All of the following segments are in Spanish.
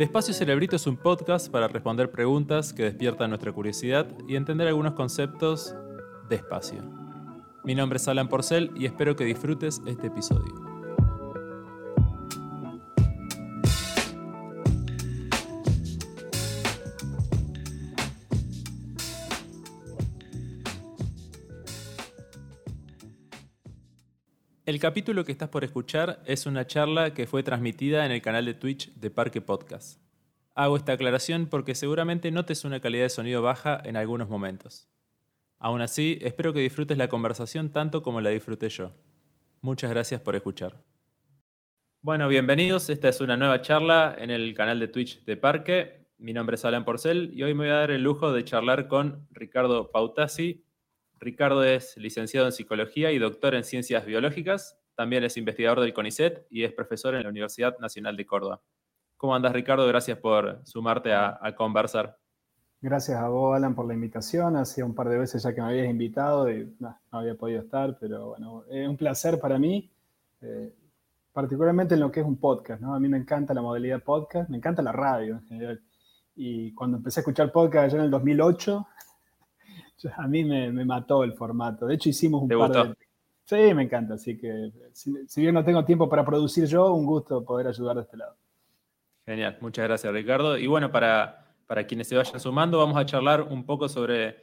Despacio Cerebrito es un podcast para responder preguntas que despiertan nuestra curiosidad y entender algunos conceptos despacio. Mi nombre es Alan Porcel y espero que disfrutes este episodio. El capítulo que estás por escuchar es una charla que fue transmitida en el canal de Twitch de Parque Podcast. Hago esta aclaración porque seguramente notes una calidad de sonido baja en algunos momentos. Aún así, espero que disfrutes la conversación tanto como la disfruté yo. Muchas gracias por escuchar. Bueno, bienvenidos. Esta es una nueva charla en el canal de Twitch de Parque. Mi nombre es Alan Porcel y hoy me voy a dar el lujo de charlar con Ricardo Pautasi, Ricardo es licenciado en Psicología y doctor en Ciencias Biológicas. También es investigador del CONICET y es profesor en la Universidad Nacional de Córdoba. ¿Cómo andas, Ricardo? Gracias por sumarte a, conversar. Gracias a vos, Alan, por la invitación. Hacía un par de veces ya que me habías invitado y no, había podido estar, pero bueno, es un placer para mí, eh, particularmente en lo que es un podcast. ¿no? A mí me encanta la modalidad podcast, me encanta la radio en general. Y cuando empecé a escuchar podcast allá en el 2008, a mí me, mató el formato. De hecho, hicimos un par de. Sí, me encanta. Así que, si, bien no tengo tiempo para producir yo, un gusto poder ayudar de este lado. Genial, muchas gracias, Ricardo. Y bueno, para, para quienes se vayan sumando, vamos a charlar un poco sobre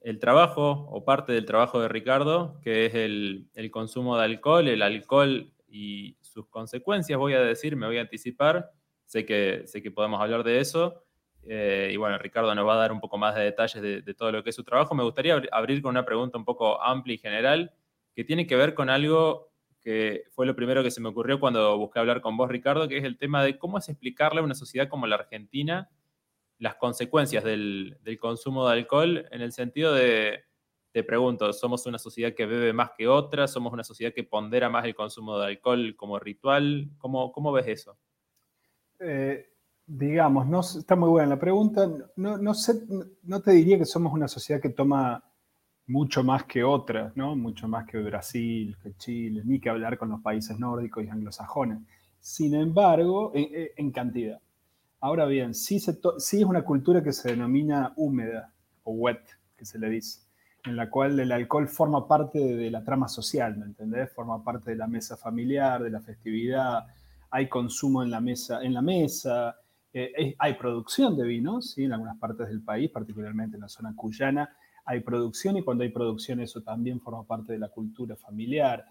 el trabajo o parte del trabajo de Ricardo, que es el, el consumo de alcohol, el alcohol y sus consecuencias, voy a decir, me voy a anticipar. Sé que, sé que podemos hablar de eso. Eh, y bueno, Ricardo nos va a dar un poco más de detalles de, todo lo que es su trabajo. Me gustaría abrir con una pregunta un poco amplia y general que tiene que ver con algo que fue lo primero que se me ocurrió cuando busqué hablar con vos, Ricardo, que es el tema de cómo es explicarle a una sociedad como la Argentina las consecuencias del, consumo de alcohol en el sentido de, te pregunto, ¿somos una sociedad que bebe más que otra? ¿Somos una sociedad que pondera más el consumo de alcohol como ritual? ¿Cómo, ves eso? Eh, digamos, no, está muy buena la pregunta. No, no, sé, no te diría que somos una sociedad que toma mucho más que otras, ¿no? Mucho más que Brasil, que Chile, ni que hablar con los países nórdicos y anglosajones. Sin embargo, en, cantidad. Ahora bien, sí, se sí es una cultura que se denomina húmeda o wet, que se le dice, en la cual el alcohol forma parte de la trama social, ¿me entendés? Forma parte de la mesa familiar, de la festividad, hay consumo en la mesa, en la mesa eh, hay producción de vinos ¿sí? en algunas partes del país, particularmente en la zona cuyana. Hay producción y cuando hay producción eso también forma parte de la cultura familiar.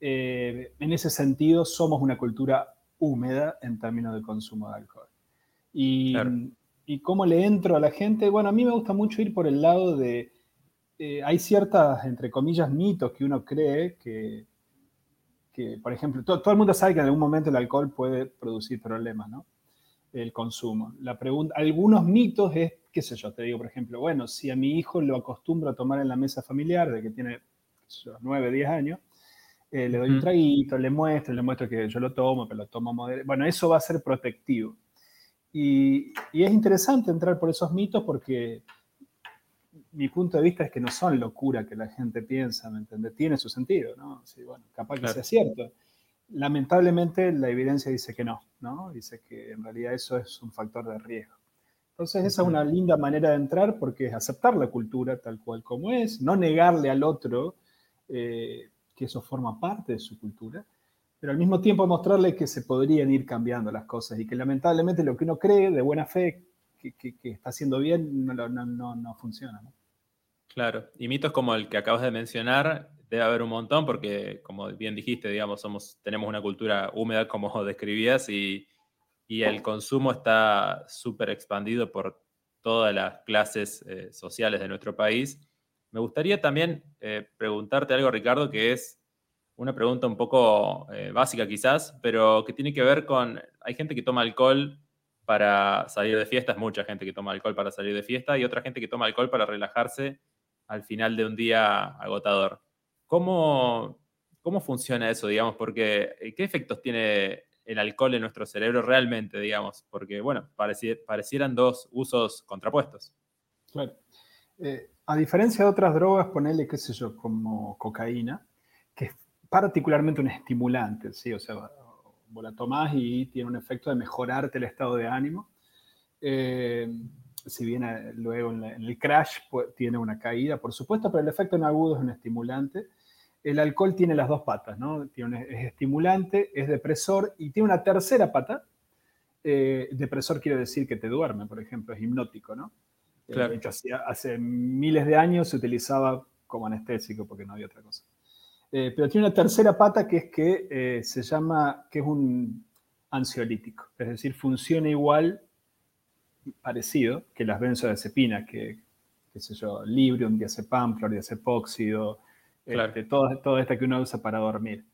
Eh, en ese sentido, somos una cultura húmeda en términos de consumo de alcohol. Y, y cómo le entro a la gente, bueno, a mí me gusta mucho ir por el lado de, eh, hay ciertas, entre comillas, mitos que uno cree que, que por ejemplo, todo, todo, el mundo sabe que en algún momento el alcohol puede producir problemas, ¿no? El consumo. La pregunta, algunos mitos es, qué sé yo, te digo, por ejemplo, bueno, si a mi hijo lo acostumbro a tomar en la mesa familiar, de que tiene nueve 9, 10 años, eh, le doy un traguito, le muestro, le muestro que yo lo tomo, pero lo tomo moderado. Bueno, eso va a ser protectivo. Y, es interesante entrar por esos mitos porque mi punto de vista es que no son locura que la gente piensa, ¿me entiendes? Tiene su sentido, ¿no? Sí, bueno, capaz que sea cierto lamentablemente la evidencia dice que no, ¿no? Dice que en realidad eso es un factor de riesgo. Entonces esa es una linda manera de entrar porque es aceptar la cultura tal cual como es, no negarle al otro eh, que eso forma parte de su cultura, pero al mismo tiempo mostrarle que se podrían ir cambiando las cosas y que lamentablemente lo que uno cree de buena fe que, está haciendo bien no, no, no funciona. ¿no? Claro, y mitos como el que acabas de mencionar debe haber un montón porque, como bien dijiste, digamos, somos, tenemos una cultura húmeda, como describías, y, el consumo está súper expandido por todas las clases eh, sociales de nuestro país. Me gustaría también eh, preguntarte algo, Ricardo, que es una pregunta un poco eh, básica quizás, pero que tiene que ver con, hay gente que toma alcohol para salir de fiesta, es mucha gente que toma alcohol para salir de fiesta, y otra gente que toma alcohol para relajarse al final de un día agotador. ¿Cómo, cómo funciona eso, digamos? Porque, eh, ¿qué efectos tiene el alcohol en nuestro cerebro realmente, digamos? Porque, bueno, parecieran dos usos contrapuestos. Claro. Eh, a diferencia de otras drogas, ponele, qué sé yo, como cocaína, que es particularmente un estimulante, ¿sí? O sea, vos la tomás y tiene un efecto de mejorarte el estado de ánimo. Eh, si bien eh, luego en, el crash tiene una caída, por supuesto, pero el efecto en agudo es un estimulante. El alcohol tiene las dos patas, ¿no? Tiene es estimulante, es depresor y tiene una tercera pata. Eh, depresor quiere decir que te duerme, por ejemplo, es hipnótico, ¿no? Claro. De hecho, hace miles de años se utilizaba como anestésico porque no había otra cosa. pero tiene una tercera pata que es que se llama, que es un ansiolítico, es decir, funciona igual parecido que las benzodiazepinas, que, qué sé yo, Librium, diazepam, clordiazepóxido, claro. este, toda, toda esta que uno usa para dormir.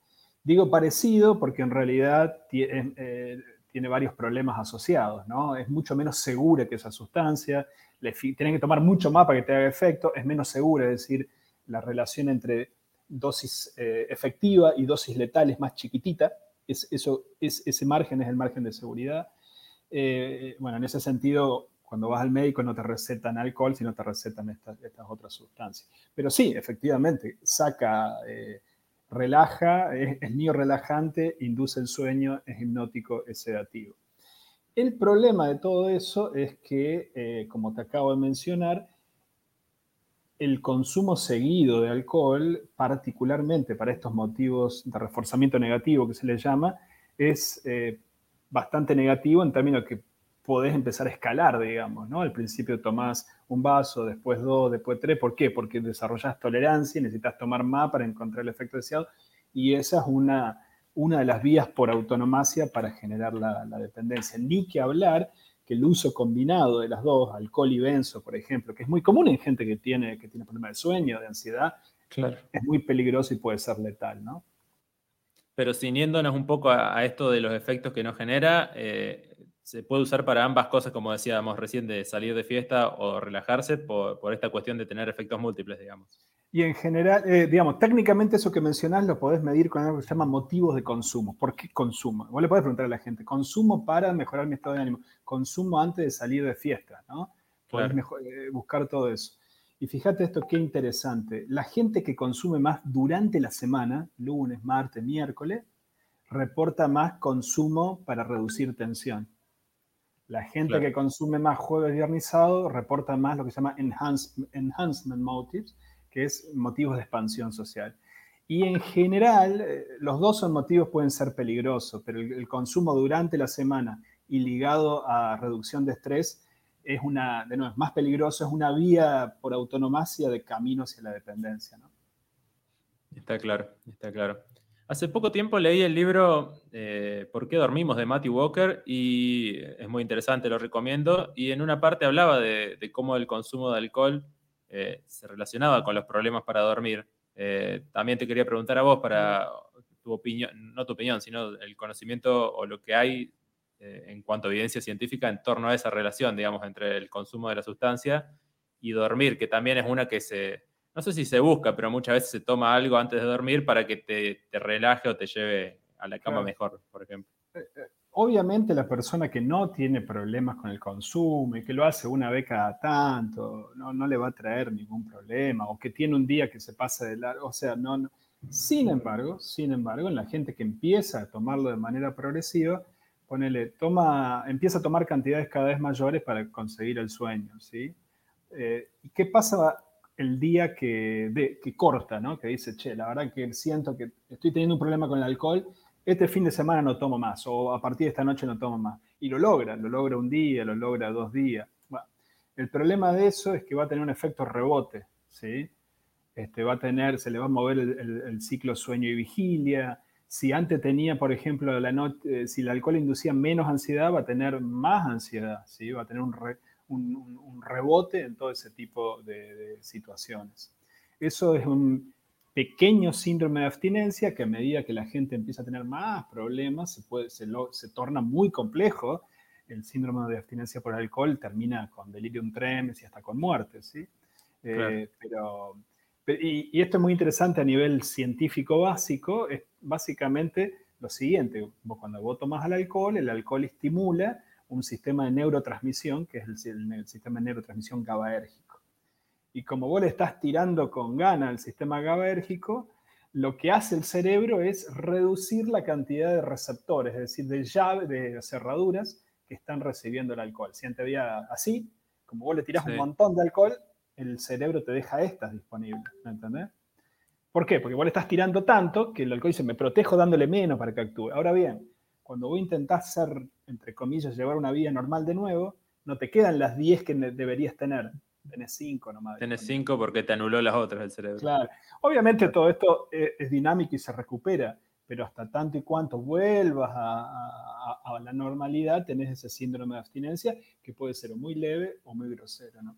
Digo parecido porque en realidad tiene, eh, tiene varios problemas asociados, ¿no? Es mucho menos segura que esa sustancia, le tienen que tomar mucho más para que te haga efecto, es menos segura, es decir, la relación entre dosis eh, efectiva y dosis letal es más chiquitita, es, eso, es, ese margen es el margen de seguridad. Eh, bueno, en ese sentido, cuando vas al médico no te recetan alcohol, sino te recetan estas, otras sustancias. Pero sí, efectivamente, saca, eh, relaja, es, es relajante, induce el sueño, es hipnótico, es sedativo. El problema de todo eso es que, eh, como te acabo de mencionar, el consumo seguido de alcohol, particularmente para estos motivos de reforzamiento negativo que se le llama, es bastante negativo en términos que podés empezar a escalar, digamos, ¿no? Al principio tomás un vaso, después dos, después tres. ¿Por qué? Porque desarrollas tolerancia y necesitas tomar más para encontrar el efecto deseado. Y esa es una, una de las vías por autonomacia para generar la, dependencia. Ni que hablar que el uso combinado de las dos, alcohol y benzo, por ejemplo, que es muy común en gente que tiene, que tiene problemas de sueño, de ansiedad, claro. es muy peligroso y puede ser letal, ¿no? Pero ciñéndonos un poco a, esto de los efectos que nos genera, eh, se puede usar para ambas cosas, como decíamos recién, de salir de fiesta o relajarse por, esta cuestión de tener efectos múltiples, digamos. Y en general, eh, digamos, técnicamente eso que mencionás lo podés medir con algo que se llama motivos de consumo. ¿Por qué consumo? Vos le podés preguntar a la gente, consumo para mejorar mi estado de ánimo, consumo antes de salir de fiesta, ¿no? Podés eh, buscar todo eso. Y fíjate esto, qué interesante. La gente que consume más durante la semana, lunes, martes, miércoles, reporta más consumo para reducir tensión. La gente que consume más jueves, viernes sábado reporta más lo que se llama enhancement motives, que es motivos de expansión social. Y en general, eh, los dos son motivos pueden ser peligrosos, pero el, el consumo durante la semana y ligado a reducción de estrés es una, de nuevo, es más peligroso, es una vía por autonomacia de camino hacia la dependencia. ¿no? Está claro, está claro. Hace poco tiempo leí el libro eh, ¿Por qué dormimos? de Matthew Walker y es muy interesante, lo recomiendo. Y en una parte hablaba de, cómo el consumo de alcohol eh, se relacionaba con los problemas para dormir. Eh, también te quería preguntar a vos para tu opinión, no tu opinión, sino el conocimiento o lo que hay en cuanto a evidencia científica en torno a esa relación, digamos, entre el consumo de la sustancia y dormir, que también es una que se, no sé si se busca, pero muchas veces se toma algo antes de dormir para que te, te relaje o te lleve a la cama mejor, por ejemplo. Eh, eh, obviamente la persona que no tiene problemas con el consumo y que lo hace una vez cada tanto, no, no le va a traer ningún problema, o que tiene un día que se pasa de largo, o sea, no, no. Sin embargo, sin embargo, en la gente que empieza a tomarlo de manera progresiva, ponele, toma, empieza a tomar cantidades cada vez mayores para conseguir el sueño, ¿sí? Eh, ¿Y qué pasa el día que, corta, ¿no? Que dice, che, la verdad que siento que estoy teniendo un problema con el alcohol, este fin de semana no tomo más, o a partir de esta noche no tomo más. Y lo logra, lo logra un día, lo logra dos días. El problema de eso es que va a tener un efecto rebote, ¿sí? Este, va a tener, se le va a mover el ciclo sueño y vigilia, si antes tenía, por ejemplo, la noche, eh, si el alcohol inducía menos ansiedad, va a tener más ansiedad, ¿sí? va a tener un, rebote en todo ese tipo de, situaciones. Eso es un pequeño síndrome de abstinencia que a medida que la gente empieza a tener más problemas, se, puede, se, torna muy complejo. El síndrome de abstinencia por alcohol termina con delirium tremens y hasta con muerte, ¿sí? Eh, pero y, esto es muy interesante a nivel científico básico, es básicamente lo siguiente, cuando vos tomas el alcohol, el alcohol estimula un sistema de neurotransmisión, que es el, sistema de neurotransmisión GABAérgico. Y como vos le estás tirando con gana al sistema GABAérgico, lo que hace el cerebro es reducir la cantidad de receptores, es decir, de llaves, de cerraduras que están recibiendo el alcohol. Si antes había así, como vos le tirás un montón de alcohol, el cerebro te deja estas disponibles, ¿me entendés? ¿Por qué? Porque vos le estás tirando tanto que el alcohol dice, me protejo dándole menos para que actúe. Ahora bien, cuando vos intentás ser, entre comillas, llevar una vida normal de nuevo, no te quedan las 10 que deberías tener. Tenés 5 nomás. Tenés 5 porque te anuló las otras del cerebro. Claro. Obviamente todo esto es, dinámico y se recupera, pero hasta tanto y cuanto vuelvas a, la normalidad, tenés ese síndrome de abstinencia que puede ser muy leve o muy grosero, ¿no?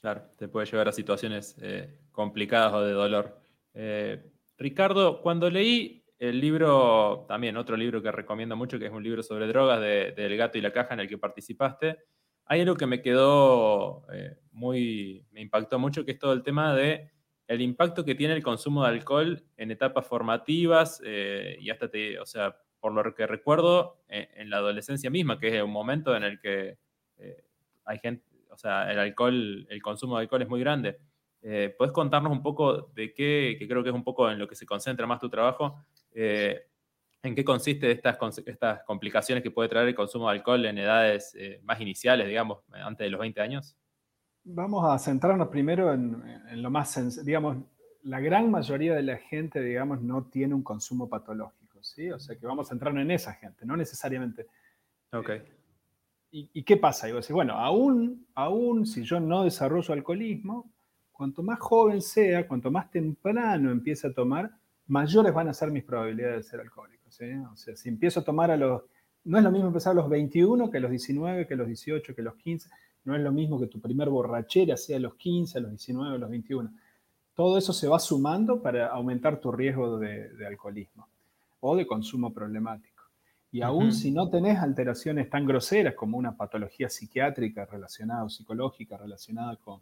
Claro, te puede llevar a situaciones eh, complicadas o de dolor. Eh, Ricardo, cuando leí el libro, también otro libro que recomiendo mucho, que es un libro sobre drogas de, El gato y la caja en el que participaste, hay algo que me quedó eh, muy, me impactó mucho, que es todo el tema de el impacto que tiene el consumo de alcohol en etapas formativas eh, y hasta te, o sea, por lo que recuerdo, en la adolescencia misma, que es un momento en el que hay gente, o sea, el alcohol, el consumo de alcohol es muy grande. Eh, ¿Puedes contarnos un poco de qué, que creo que es un poco en lo que se concentra más tu trabajo, eh, en qué consiste estas, estas complicaciones que puede traer el consumo de alcohol en edades eh, más iniciales, digamos, antes de los 20 años? Vamos a centrarnos primero en, lo más, digamos, la gran mayoría de la gente, digamos, no tiene un consumo patológico, ¿sí? O sea que vamos a centrarnos en esa gente, no necesariamente. Ok. ¿Y, qué pasa? Y vos decís, bueno, aún, aún si yo no desarrollo alcoholismo, cuanto más joven sea, cuanto más temprano empiece a tomar, mayores van a ser mis probabilidades de ser alcohólico. O sea, si empiezo a tomar a los... No es lo mismo empezar a los 21 que a los 19, que a los 18, que a los 15. No es lo mismo que tu primer borrachera sea a los 15, a los 19, a los 21. Todo eso se va sumando para aumentar tu riesgo de, alcoholismo o de consumo problemático. Y aún si no tenés alteraciones tan groseras como una patología psiquiátrica relacionada o psicológica relacionada con,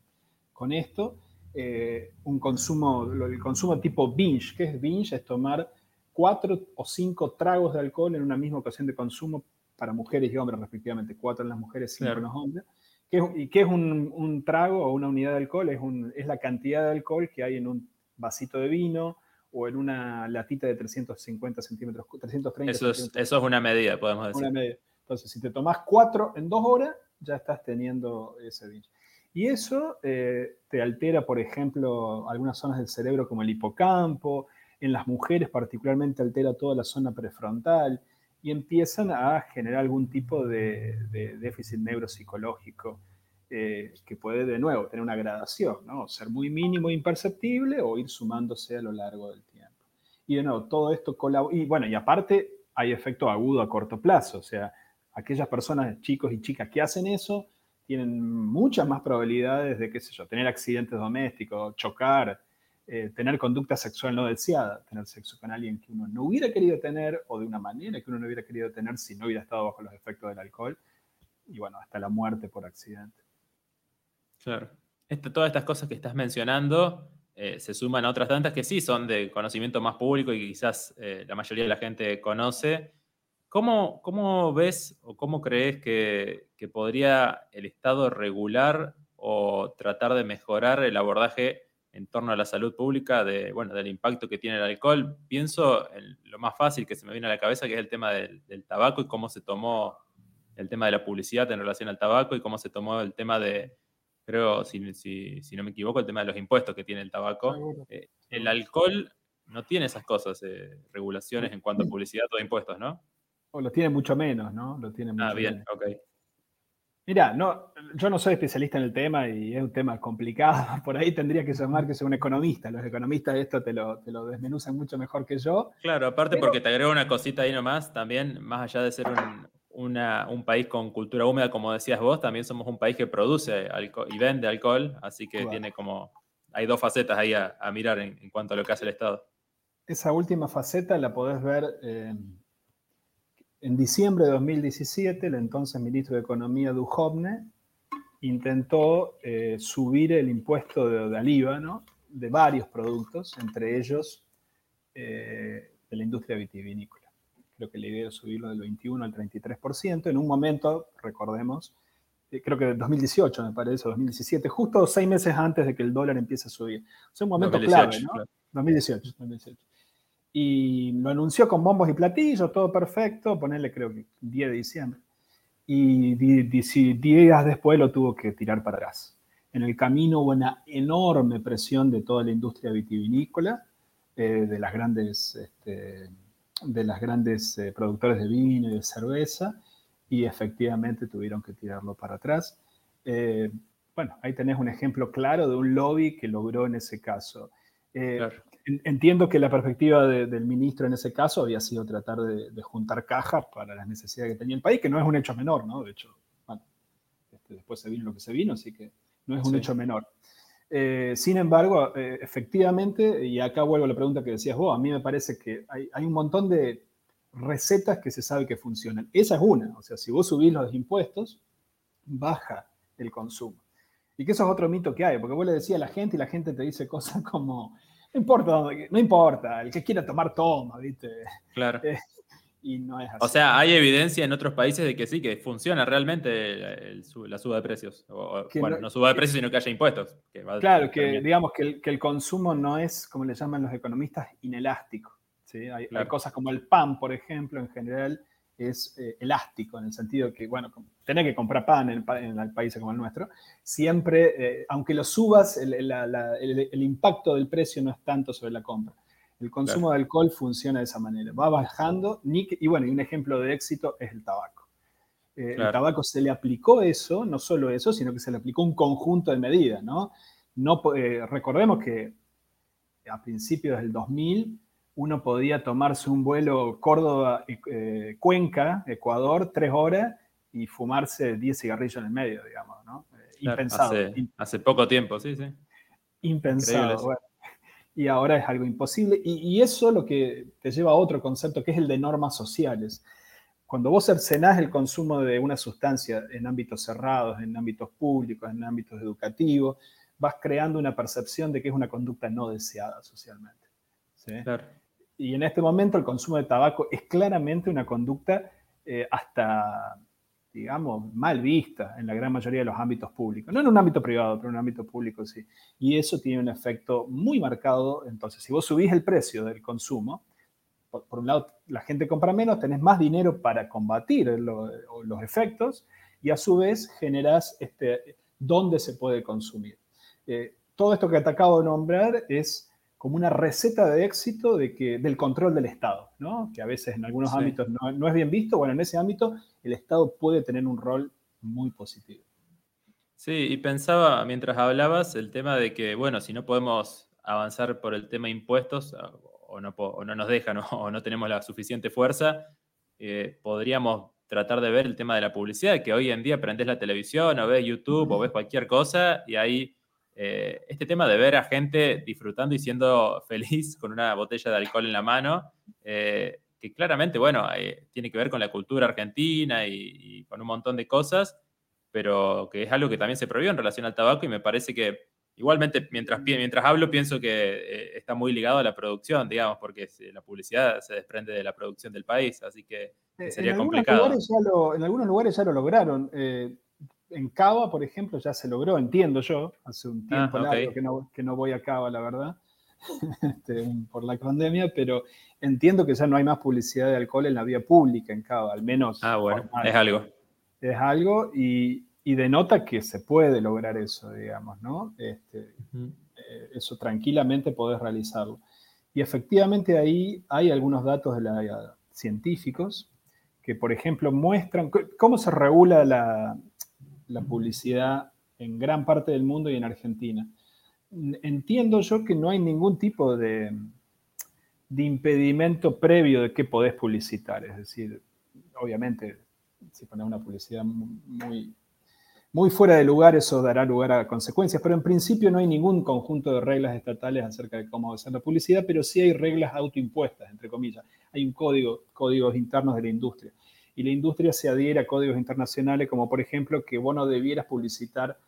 con esto, eh, un consumo, el consumo tipo binge. ¿Qué es binge? Es tomar cuatro o cinco tragos de alcohol en una misma ocasión de consumo para mujeres y hombres, respectivamente. Cuatro en las mujeres, cinco en los hombres. ¿Y qué es un, trago o una unidad de alcohol? Es, es la cantidad de alcohol que hay en un vasito de vino o en una latita de 350 centímetros, 330 eso es, Eso es una medida, podemos decir. Una medida. Entonces, si te tomas cuatro en dos horas, ya estás teniendo ese binge. Y eso eh, te altera, por ejemplo, algunas zonas del cerebro como el hipocampo, en las mujeres particularmente altera toda la zona prefrontal y empiezan a generar algún tipo de, déficit neuropsicológico eh, que puede de nuevo tener una gradación, ¿no? ser muy mínimo e imperceptible o ir sumándose a lo largo del tiempo. Y de nuevo, todo esto colabora, y bueno, y aparte hay efecto agudo a corto plazo, o sea, aquellas personas, chicos y chicas que hacen eso, tienen muchas más probabilidades de, qué sé yo, tener accidentes domésticos, chocar, eh, tener conducta sexual no deseada, tener sexo con alguien que uno no hubiera querido tener o de una manera que uno no hubiera querido tener si no hubiera estado bajo los efectos del alcohol. Y bueno, hasta la muerte por accidente. Claro. todas estas cosas que estás mencionando eh, se suman a otras tantas que sí son de conocimiento más público y quizás eh, la mayoría de la gente conoce ¿Cómo, ves o cómo crees que, podría el Estado regular o tratar de mejorar el abordaje en torno a la salud pública de, bueno, del impacto que tiene el alcohol? Pienso en lo más fácil que se me viene a la cabeza, que es el tema del, tabaco y cómo se tomó el tema de la publicidad en relación al tabaco y cómo se tomó el tema de, creo, si, no me equivoco, el tema de los impuestos que tiene el tabaco. Eh, el alcohol no tiene esas cosas, eh, regulaciones en cuanto a publicidad o impuestos, ¿no? Lo tiene mucho menos, ¿no? Lo tiene ah, bien, ok. Mira, no, yo no soy especialista en el tema y es un tema complicado. Por ahí tendría que llamar que soy un economista. Los economistas esto te lo, te lo desmenuzan mucho mejor que yo. Claro, aparte porque te agrego una cosita ahí nomás, también, más allá de ser un, país con cultura húmeda, como decías vos, también somos un país que produce alcohol y vende alcohol, así que tiene como, hay dos facetas ahí a, mirar en, cuanto a lo que hace el Estado. Esa última faceta la podés ver en diciembre de 2017, el entonces ministro de Economía Duhovne intentó eh, subir el impuesto de, de de varios productos, entre ellos eh, de la industria vitivinícola. Creo que la idea es subirlo del 21 al 33%. En un momento, recordemos, eh, creo que 2018 me parece, 2017, justo seis meses antes de que el dólar empiece a subir. O un momento clave, ¿no? 2018, 2018 y lo anunció con bombos y platillos, todo perfecto, ponerle creo que 10 de diciembre. y días después lo tuvo que tirar para atrás. En el camino hubo una enorme presión de toda la industria vitivinícola, eh, de las grandes, este, de las grandes eh, productores de vino y de cerveza, y efectivamente tuvieron que tirarlo para atrás. Eh, bueno, ahí tenés un ejemplo claro de un lobby que logró en ese caso. Entiendo que la perspectiva del ministro en ese caso había sido tratar de, juntar cajas para las necesidades que tenía el país, que no es un hecho menor, ¿no? De hecho, bueno, este, después se vino lo que se vino, así que no es un hecho menor. Eh, sin embargo, eh, efectivamente, y acá vuelvo a la pregunta que decías vos, a mí me parece que hay, un montón de recetas que se sabe que funcionan. Esa es una, o sea, si vos subís los impuestos, baja el consumo. Y que eso es otro mito que hay, porque vos le decías a la gente y la gente te dice cosas como, importa, no importa, el que quiera tomar toma, ¿viste? Claro. Eh, o sea, hay evidencia en otros países de que sí, que funciona realmente la suba de precios. bueno, no, suba de precios, sino que haya impuestos. claro, que digamos que el, consumo no es, como le llaman los economistas, inelástico. ¿sí? Hay, cosas como el pan, por ejemplo, en general es eh, elástico, en el sentido que, bueno, tener que comprar pan en, en países como el nuestro, siempre, eh, aunque lo subas, el impacto del precio no es tanto sobre la compra. El consumo de alcohol funciona de esa manera, va bajando, y bueno, y un ejemplo de éxito es el tabaco. Eh, el tabaco se le aplicó eso, no solo eso, sino que se le aplicó un conjunto de medidas, ¿no? no recordemos que a principios del 2000 uno podía tomarse un vuelo Córdoba-Cuenca, eh, Ecuador, tres horas y fumarse 10 cigarrillos en el medio, digamos, ¿no? impensado. Hace, poco tiempo, sí, sí. Impensado y ahora es algo imposible. Y, eso lo que te lleva a otro concepto que es el de normas sociales. Cuando vos cercenás el consumo de una sustancia en ámbitos cerrados, en ámbitos públicos, en ámbitos educativos, vas creando una percepción de que es una conducta no deseada socialmente. Y en este momento el consumo de tabaco es claramente una conducta eh, hasta digamos, mal vista en la gran mayoría de los ámbitos públicos. No en un ámbito privado, pero en un ámbito público sí. Y eso tiene un efecto muy marcado. Entonces, si vos subís el precio del consumo, por, un lado, la gente compra menos, tenés más dinero para combatir los efectos y a su vez generás este, dónde se puede consumir. Eh, todo esto que te acabo de nombrar es como una receta de éxito de que, del control del Estado, ¿no? que a veces en algunos ámbitos no, no, es bien visto. Bueno, en ese ámbito el Estado puede tener un rol muy positivo. Sí, y pensaba mientras hablabas el tema de que, bueno, si no podemos avanzar por el tema impuestos o no, o no nos dejan o no tenemos la suficiente fuerza, eh, podríamos tratar de ver el tema de la publicidad, que hoy en día prendes la televisión o ves YouTube o ves cualquier cosa y ahí eh, este tema de ver a gente disfrutando y siendo feliz con una botella de alcohol en la mano, eh, que claramente, bueno, eh, tiene que ver con la cultura argentina y, con un montón de cosas, pero que es algo que también se prohibió en relación al tabaco y me parece que igualmente mientras, mientras hablo pienso que está muy ligado a la producción, digamos, porque la publicidad se desprende de la producción del país, así que, sería complicado. en algunos lugares ya lo lograron en Cava, por ejemplo, ya se logró, entiendo yo, hace un ah, tiempo que, no, voy a Cava, la verdad, este, por la pandemia, pero entiendo que ya no hay más publicidad de alcohol en la vía pública en Cava, al menos. Ah, bueno, es algo. Es algo y, denota que se puede lograr eso, digamos, ¿no? Este, eh, eso tranquilamente podés realizarlo. Y efectivamente ahí hay algunos datos de la, científicos que, por ejemplo, muestran cómo se regula la, la publicidad en gran parte del mundo y en Argentina. Entiendo yo que no hay ningún tipo de, impedimento previo de que podés publicitar. Es decir, obviamente, si pones una publicidad muy, muy fuera de lugar, eso dará lugar a consecuencias, pero en principio no hay ningún conjunto de reglas estatales acerca de cómo hacer la publicidad, pero sí hay reglas autoimpuestas, entre comillas. Hay un código, códigos internos de la industria y la industria se adhiere a códigos internacionales como por ejemplo que vos no debieras publicitar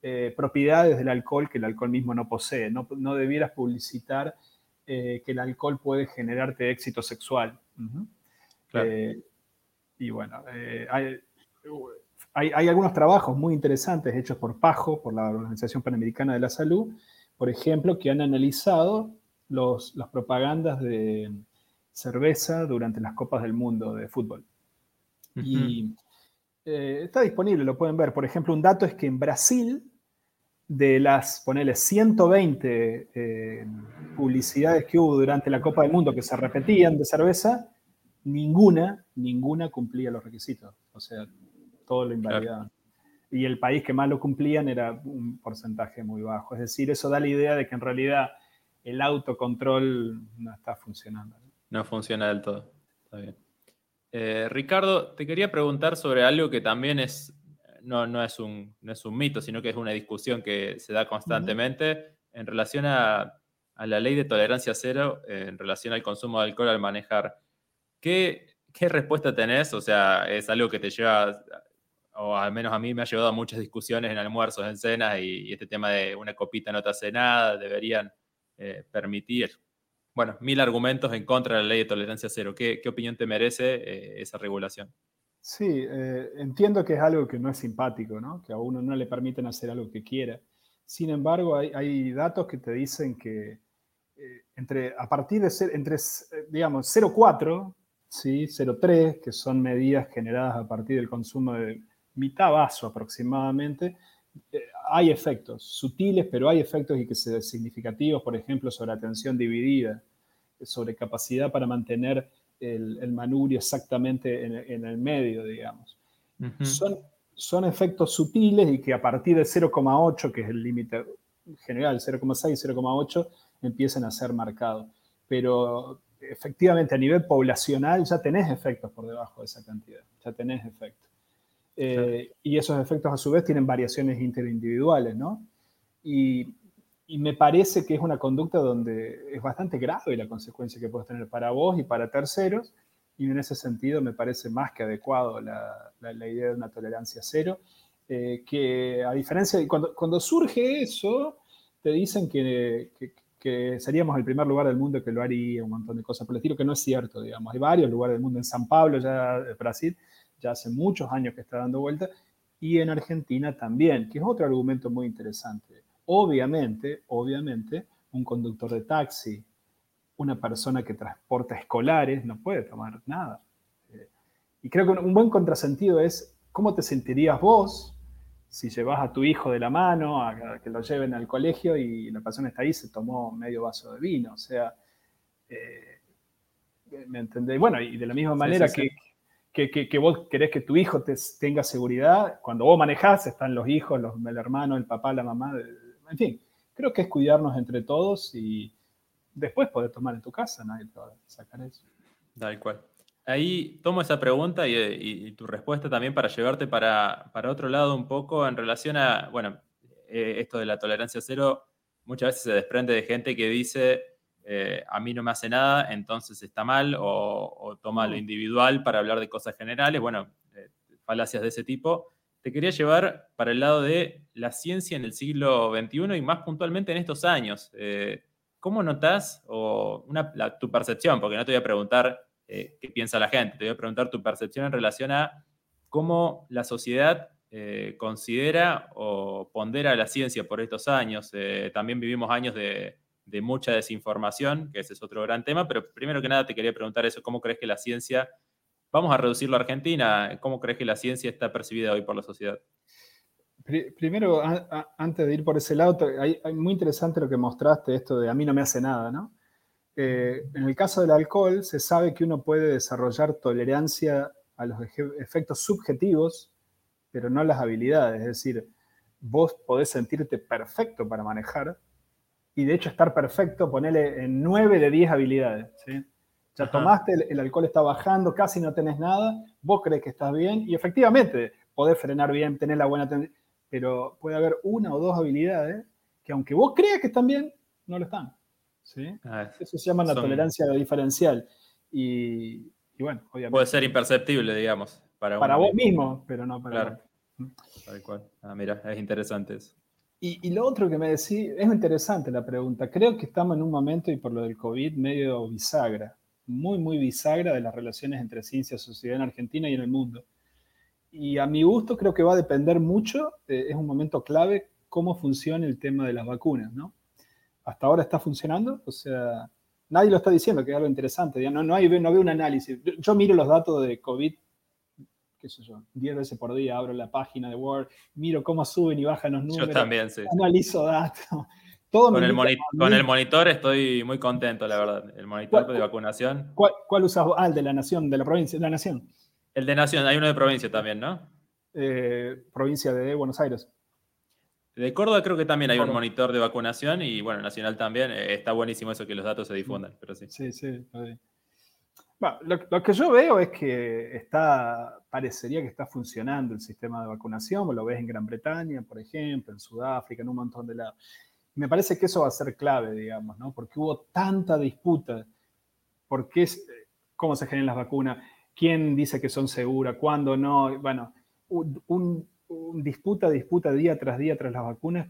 eh, propiedades del alcohol que el alcohol mismo no posee, no, no debieras publicitar eh, que el alcohol puede generarte éxito sexual. Eh, y bueno, hay, hay, algunos trabajos muy interesantes hechos por PAJO, por la Organización Panamericana de la Salud, por ejemplo, que han analizado los, las propagandas de cerveza durante las Copas del Mundo de fútbol. Y Eh, está disponible, lo pueden ver. Por ejemplo, un dato es que en Brasil, de las, ponele, 120 eh, publicidades que hubo durante la Copa del Mundo que se repetían de cerveza, ninguna, ninguna cumplía los requisitos. O sea, todo lo invalidaban. Y el país que más lo cumplían era un porcentaje muy bajo. Es decir, eso da la idea de que en realidad el autocontrol no está funcionando. No, funciona del todo. Está bien. Eh, Ricardo, te quería preguntar sobre algo que también es, no, no, es un, no es un mito, sino que es una discusión que se da constantemente en relación a, a, la ley de tolerancia cero, en relación al consumo de alcohol al manejar. ¿Qué, ¿Qué respuesta tenés? O sea, es algo que te lleva, o al menos a mí me ha llevado a muchas discusiones en almuerzos, en cenas, y, este tema de una copita no te hace nada, deberían eh, permitir. Bueno, mil argumentos en contra de la ley de tolerancia cero. ¿Qué, opinión te merece eh, esa regulación? Sí, eh, entiendo que es algo que no es simpático, ¿no? que a uno no le permiten hacer algo que quiera. Sin embargo, hay, datos que te dicen que entre, a partir de ser, entre, digamos, 0,4 ¿sí? 0,3, que son medidas generadas a partir del consumo de mitad vaso aproximadamente, eh, hay efectos sutiles, pero hay efectos y que se, significativos, por ejemplo, sobre atención dividida, sobre capacidad para mantener el, el manubrio exactamente en, el medio, digamos. son, son efectos sutiles y que a partir de 0,8, que es el límite general, 0,6, 0,8, empiezan a ser marcados. Pero efectivamente a nivel poblacional ya tenés efectos por debajo de esa cantidad, ya tenés efectos. Eh, y esos efectos a su vez tienen variaciones interindividuales, ¿no? Y, me parece que es una conducta donde es bastante grave la consecuencia que puedes tener para vos y para terceros, y en ese sentido me parece más que adecuado la, idea de una tolerancia cero, eh, que a diferencia de cuando, surge eso, te dicen que, que seríamos el primer lugar del mundo que lo haría, un montón de cosas por el estilo, que no es cierto, digamos. Hay varios lugares del mundo, en San Pablo, ya Brasil, ya hace muchos años que está dando vuelta, y en Argentina también, que es otro argumento muy interesante. Obviamente, obviamente, un conductor de taxi, una persona que transporta escolares, no puede tomar nada. Eh, y creo que un buen contrasentido es cómo te sentirías vos si llevas a tu hijo de la mano a que lo lleven al colegio y la persona está ahí, se tomó medio vaso de vino. O sea, eh, ¿me entendéis? Bueno, y de la misma manera Que, que, vos querés que tu hijo te, tenga seguridad, cuando vos manejás están los hijos, los, el hermano, el papá, la mamá, en fin, creo que es cuidarnos entre todos y después poder tomar en tu casa, nadie te va a sacar eso. Tal cual. Ahí tomo esa pregunta y, tu respuesta también para llevarte para, otro lado un poco en relación a, bueno, eh, esto de la tolerancia cero muchas veces se desprende de gente que dice, eh, a mí no me hace nada, entonces está mal, o, toma lo individual para hablar de cosas generales, bueno, eh, falacias de ese tipo. Te quería llevar para el lado de la ciencia en el siglo XXI y más puntualmente en estos años. ¿Cómo notas o tu percepción? Porque no te voy a preguntar eh, qué piensa la gente. Te voy a preguntar tu percepción en relación a cómo la sociedad eh, considera o pondera la ciencia por estos años. Eh, también vivimos años de, mucha desinformación, que ese es otro gran tema, pero primero que nada te quería preguntar eso, ¿cómo crees que la ciencia, vamos a reducirlo a Argentina, cómo crees que la ciencia está percibida hoy por la sociedad? Primero, antes de ir por ese lado, hay, muy interesante lo que mostraste, esto de a mí no me hace nada, ¿no? Eh, en el caso del alcohol, se sabe que uno puede desarrollar tolerancia a los efectos subjetivos, pero no las habilidades. Es decir, vos podés sentirte perfecto para manejar y de hecho estar perfecto, ponele en 9 de 10 habilidades. Ya tomaste, el, alcohol está bajando, casi no tenés nada, vos crees que estás bien y efectivamente podés frenar bien, tener la buena tendencia, pero puede haber una o dos habilidades que aunque vos creas que están bien, no lo están. ¿sí? Ah, Eso se llama la tolerancia diferencial. Y, bueno, obviamente. Puede ser imperceptible, digamos. Para, para vos mismo, pero no para claro. Tal cual. Ah, mira, es interesante eso. Y, lo otro que me decís, es interesante la pregunta. Creo que estamos en un momento, y por lo del COVID, medio bisagra. Muy, muy bisagra de las relaciones entre ciencia sociedad en Argentina y en el mundo. Y a mi gusto creo que va a depender mucho, eh, es un momento clave, cómo funciona el tema de las vacunas, ¿no? hasta ahora está funcionando. O sea, nadie lo está diciendo, que es algo interesante. No, no, hay, no veo un análisis. Yo, miro los datos de COVID qué sé yo, 10 veces por día abro la página de Word, miro cómo suben y bajan los números. Yo también, sí. Analizo datos. Todo con, el con el monitor estoy muy contento, la verdad. El monitor de vacunación. ¿Cuál, cuál usas? Ah, el de la Nación, de la provincia, de la Nación. El de Nación, hay uno de provincia también, ¿no? Eh, provincia de Buenos Aires. De Córdoba creo que también hay un monitor de vacunación y bueno, Nacional también. Eh, está buenísimo eso que los datos se difundan, pero sí. Sí, sí. Lo, que yo veo es que está, parecería que está funcionando el sistema de vacunación, lo ves en Gran Bretaña, por ejemplo, en Sudáfrica, en un montón de lados. Me parece que eso va a ser clave, digamos, ¿no? Porque hubo tanta disputa. ¿Por qué, cómo se generan las vacunas? ¿Quién dice que son seguras? ¿Cuándo no? Bueno, un, disputa, disputa día tras día tras las vacunas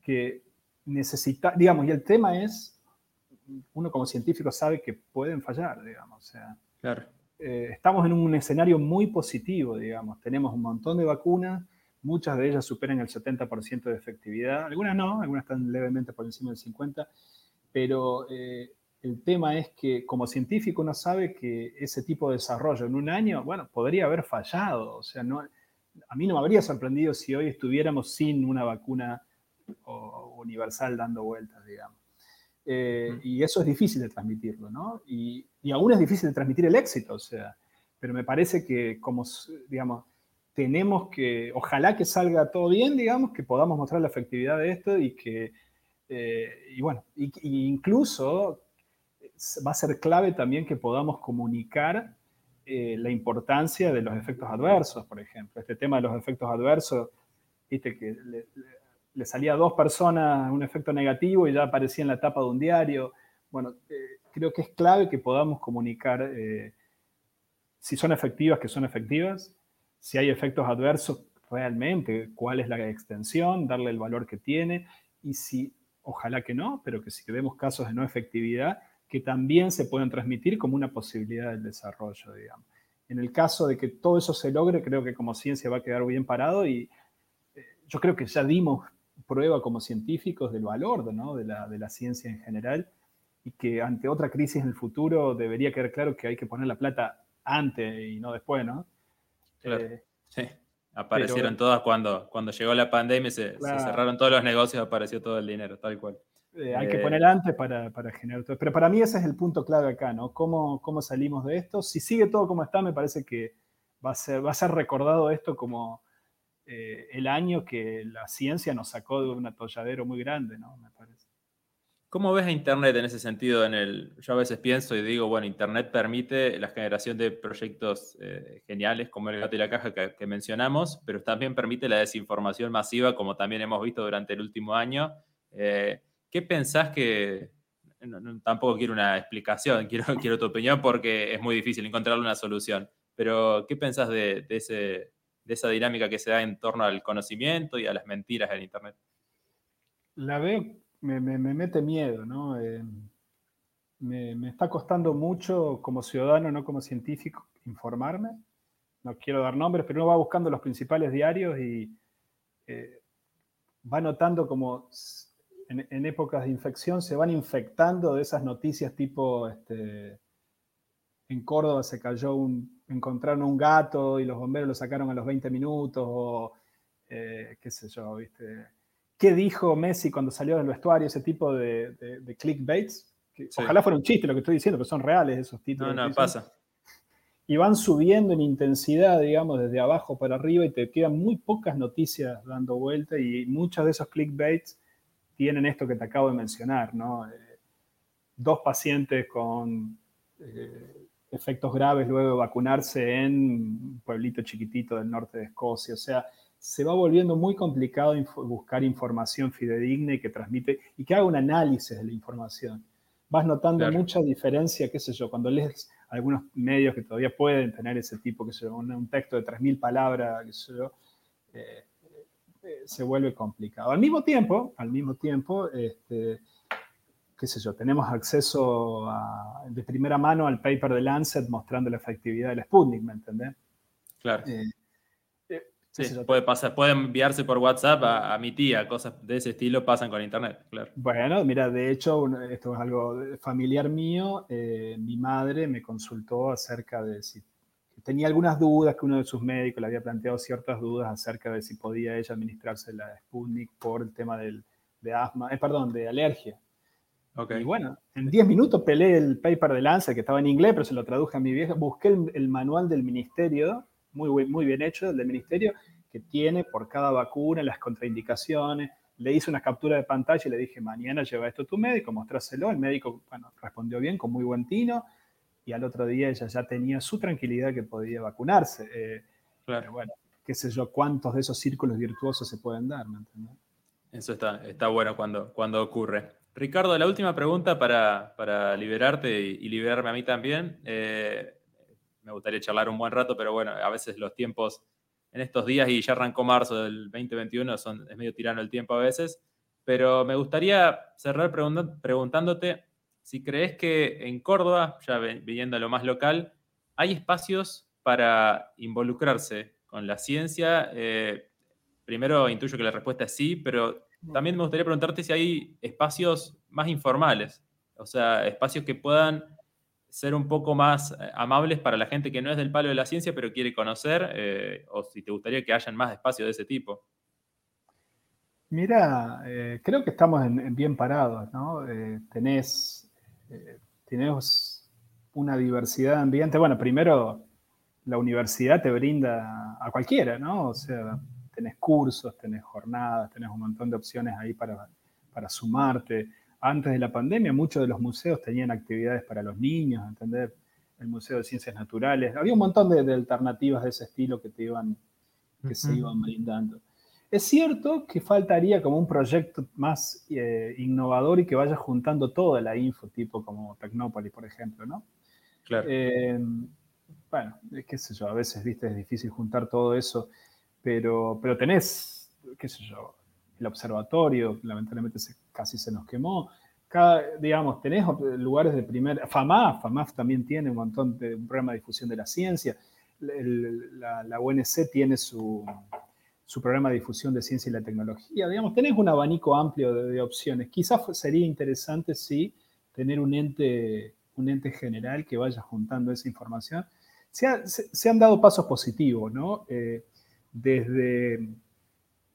que necesita, digamos, y el tema es, uno como científico sabe que pueden fallar, digamos, o sea, claro. Eh, estamos en un escenario muy positivo, digamos, tenemos un montón de vacunas, muchas de ellas superan el 70% de efectividad, algunas no, algunas están levemente por encima del 50%, pero eh, el tema es que como científico uno sabe que ese tipo de desarrollo en un año, bueno, podría haber fallado, o sea, no a mí no me habría sorprendido si hoy estuviéramos sin una vacuna universal dando vueltas, digamos. Eh, y eso es difícil de transmitirlo, ¿no? Y, aún es difícil de transmitir el éxito, o sea, pero me parece que como, digamos, tenemos que, ojalá que salga todo bien, digamos, que podamos mostrar la efectividad de esto y que, eh, y bueno, incluso va a ser clave también que podamos comunicar eh, la importancia de los efectos adversos, por ejemplo. Este tema de los efectos adversos, viste que le, salía a dos personas un efecto negativo y ya aparecía en la tapa de un diario. Bueno, eh, creo que es clave que podamos comunicar eh, si son efectivas, que son efectivas, si hay efectos adversos realmente, cuál es la extensión, darle el valor que tiene y si, ojalá que no, pero que si vemos casos de no efectividad, que también se pueden transmitir como una posibilidad del desarrollo, digamos. En el caso de que todo eso se logre, creo que como ciencia va a quedar bien parado y eh, yo creo que ya dimos prueba como científicos del valor de, la, de la ciencia en general y que ante otra crisis en el futuro debería quedar claro que hay que poner la plata antes y no después, ¿no? Eh, sí. Aparecieron todas cuando, cuando llegó la pandemia, se, se, cerraron todos los negocios, apareció todo el dinero, tal cual. Eh, hay que eh, poner antes para, generar todo. Pero para mí ese es el punto clave acá, ¿no? ¿Cómo, ¿Cómo salimos de esto? Si sigue todo como está, me parece que va a ser, va a ser recordado esto como eh, el año que la ciencia nos sacó de un atolladero muy grande, ¿no? Me parece. ¿Cómo ves a Internet en ese sentido? En el, yo a veces pienso y digo, bueno, Internet permite la generación de proyectos geniales como el gato y la caja que, mencionamos, pero también permite la desinformación masiva, como también hemos visto durante el último año. ¿Qué pensás que, tampoco quiero una explicación, quiero, quiero tu opinión porque es muy difícil encontrarle una solución, pero ¿qué pensás de, ese, de esa dinámica que se da en torno al conocimiento y a las mentiras en Internet? La veo, me, mete miedo, ¿no? Eh, me, está costando mucho como ciudadano, no como científico, informarme. No quiero dar nombres, pero uno va buscando los principales diarios y eh, va notando como en, épocas de infección se van infectando de esas noticias tipo, este, en Córdoba se cayó un, encontraron un gato y los bomberos lo sacaron a los 20 minutos, o eh, qué sé yo, ¿viste? ¿Qué dijo Messi cuando salió del vestuario? Ese tipo de, de, clickbaits. Ojalá fuera un chiste lo que estoy diciendo, pero son reales esos títulos. No, no, pasa. Y van subiendo en intensidad, digamos, desde abajo para arriba y te quedan muy pocas noticias dando vuelta y muchos de esos clickbaits tienen esto que te acabo de mencionar, ¿no? Eh, dos pacientes con eh, efectos graves luego de vacunarse en un pueblito chiquitito del norte de Escocia. O sea, se va volviendo muy complicado buscar información fidedigna y que transmite y que haga un análisis de la información. Vas notando mucha diferencia, qué sé yo, cuando lees algunos medios que todavía pueden tener ese tipo, que sé yo, un, texto de 3.000 palabras, qué sé yo, eh, eh, se vuelve complicado. Al mismo tiempo, al mismo tiempo, este, qué sé yo, tenemos acceso de primera mano al paper de Lancet mostrando la efectividad del Sputnik, ¿me entendés? Claro. Eh, eh, sí, puede, pasar, puede enviarse por WhatsApp a, mi tía, cosas de ese estilo pasan con Internet, claro. Bueno, mira, de hecho, esto es algo familiar mío, mi madre me consultó acerca de si tenía algunas dudas, que uno de sus médicos le había planteado ciertas dudas acerca de si podía ella administrarse la Sputnik por el tema del, de asma, eh, perdón, de alergia. Y bueno, en 10 minutos peleé el paper de Lancet, que estaba en inglés, pero se lo traduje a mi vieja. Busqué el, manual del ministerio, muy, muy bien hecho, del ministerio, que tiene por cada vacuna las contraindicaciones. Le hice una captura de pantalla y le dije, mañana lleva esto a tu médico, mostráselo. El médico, bueno, respondió bien, con muy buen tino. Y al otro día ella ya tenía su tranquilidad que podía vacunarse. Eh, claro. bueno, qué sé yo, cuántos de esos círculos virtuosos se pueden dar, ¿me entiendes? Eso está, está bueno cuando, cuando ocurre. Ricardo, la última pregunta para, liberarte y, liberarme a mí también. Eh, me gustaría charlar un buen rato, pero bueno, a veces los tiempos en estos días, y ya arrancó marzo del 2021, son, es medio tirano el tiempo a veces, pero me gustaría cerrar preguntándote si crees que en Córdoba, ya viendo lo más local, hay espacios para involucrarse con la ciencia. Eh, primero intuyo que la respuesta es sí, pero también me gustaría preguntarte si hay espacios más informales, o sea, espacios que puedan ser un poco más eh, amables para la gente que no es del palo de la ciencia, pero quiere conocer, eh, o si te gustaría que hayan más espacios de ese tipo. Mira, eh, creo que estamos en, bien parados, ¿no? tenés, tenés una diversidad de ambiente. Bueno, primero, la universidad te brinda a cualquiera, ¿no? O sea, tenés cursos, tenés jornadas, tenés un montón de opciones ahí para, para sumarte. Antes de la pandemia, muchos de los museos tenían actividades para los niños, ¿entender? El Museo de Ciencias Naturales. Había un montón de, alternativas de ese estilo que, te iban, que se iban brindando. Es cierto que faltaría como un proyecto más eh, innovador y que vaya juntando toda la info, tipo como Tecnópolis, por ejemplo, ¿no? Claro. Eh, bueno, qué sé yo, a veces, viste, es difícil juntar todo eso pero, pero tenés, qué sé yo, el observatorio, lamentablemente casi se nos quemó. Digamos, tenés lugares de primer... FAMAF, FAMAF también tiene un montón de un programa de difusión de la ciencia. la, la, UNC tiene su, su, programa de difusión de ciencia y la tecnología. Digamos, tenés un abanico amplio de, opciones. Quizás sería interesante, sí, tener un ente, un ente general que vaya juntando esa información. Se, se, han dado pasos positivos, ¿no? Eh, desde,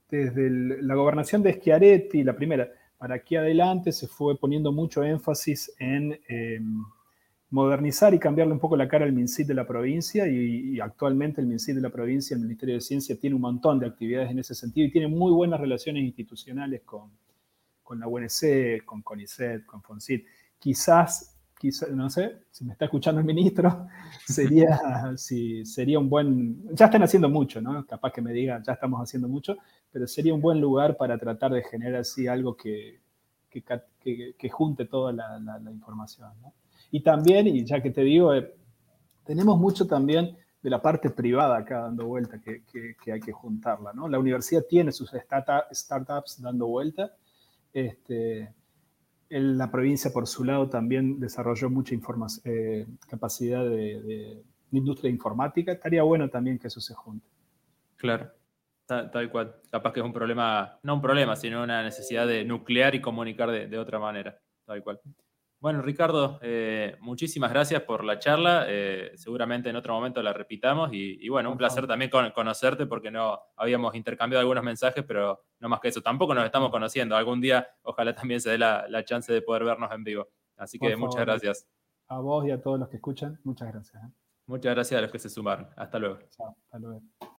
desde la gobernación de Schiaretti, la primera, para aquí adelante se fue poniendo mucho énfasis en em, modernizar y cambiarle un poco la cara al MINSIT de la provincia y, actualmente el MINSIT de la provincia, el Ministerio de Ciencia, tiene un montón de actividades en ese sentido y tiene muy buenas relaciones institucionales con, con la UNC, con CONICET, con FONCIT. Quizás no sé, si me está escuchando el ministro, sería, si, sería un buen, ya están haciendo mucho, ¿no? Capaz que me digan, ya estamos haciendo mucho, pero sería un buen lugar para tratar de generar así algo que, que, junte toda la, la, información, ¿no? Y también, y ya que te digo, eh, tenemos mucho también de la parte privada acá dando vuelta que, que, hay que juntarla, ¿no? La universidad tiene sus startups dando vuelta, este, la provincia, por su lado, también desarrolló mucha eh, capacidad de, industria informática. Estaría bueno también que eso se junte. Claro, tal, cual. Capaz que es un problema, no un problema, sino una necesidad de nuclear y comunicar de, de otra manera. Tal cual. Bueno, Ricardo, eh, muchísimas gracias por la charla. Eh, seguramente en otro momento la repitamos y, bueno, un placer también conocerte porque no habíamos intercambiado algunos mensajes, pero no más que eso. Tampoco nos estamos conociendo. Algún día ojalá también se dé la, chance de poder vernos en vivo. Así que muchas gracias. A vos y a todos los que escuchan, muchas gracias. ¿eh? Muchas gracias a los que se sumaron. Hasta luego. Chao, hasta luego.